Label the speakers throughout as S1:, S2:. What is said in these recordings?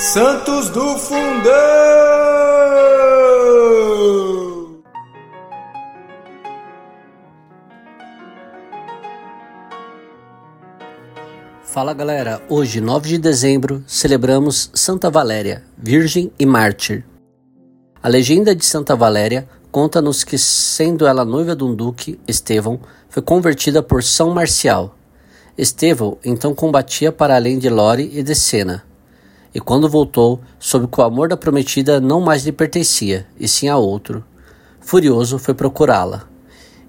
S1: Santos do Fundão!
S2: Fala galera, hoje, 9 de dezembro, celebramos Santa Valéria, Virgem e Mártir. A legenda de Santa Valéria conta-nos que, sendo ela noiva de um duque, Estevão, foi convertida por São Marcial. Estevão então combatia para além de Lore e de Sena e quando voltou, soube que o amor da prometida não mais lhe pertencia, e sim a outro. Furioso, foi procurá-la.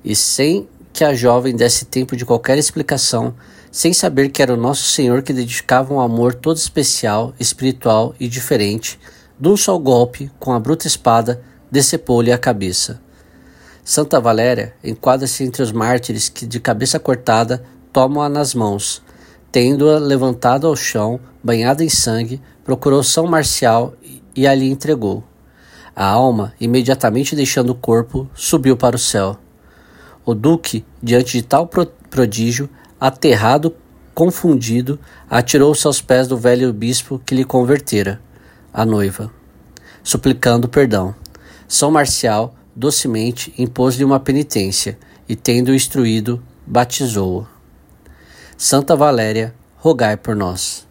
S2: E sem que a jovem desse tempo de qualquer explicação, sem saber que era o Nosso Senhor que dedicava um amor todo especial, espiritual e diferente, de um só golpe, com a bruta espada, decepou-lhe a cabeça. Santa Valéria enquadra-se entre os mártires que, de cabeça cortada, tomam-a nas mãos, tendo-a levantada ao chão, banhada em sangue, procurou São Marcial e ali entregou. A alma, imediatamente deixando o corpo, subiu para o céu. O duque, diante de tal prodígio, aterrado, confundido, atirou-se aos pés do velho bispo que lhe convertera, a noiva, suplicando perdão. São Marcial, docemente, impôs-lhe uma penitência e, tendo-o instruído, batizou-o. Santa Valéria, rogai por nós.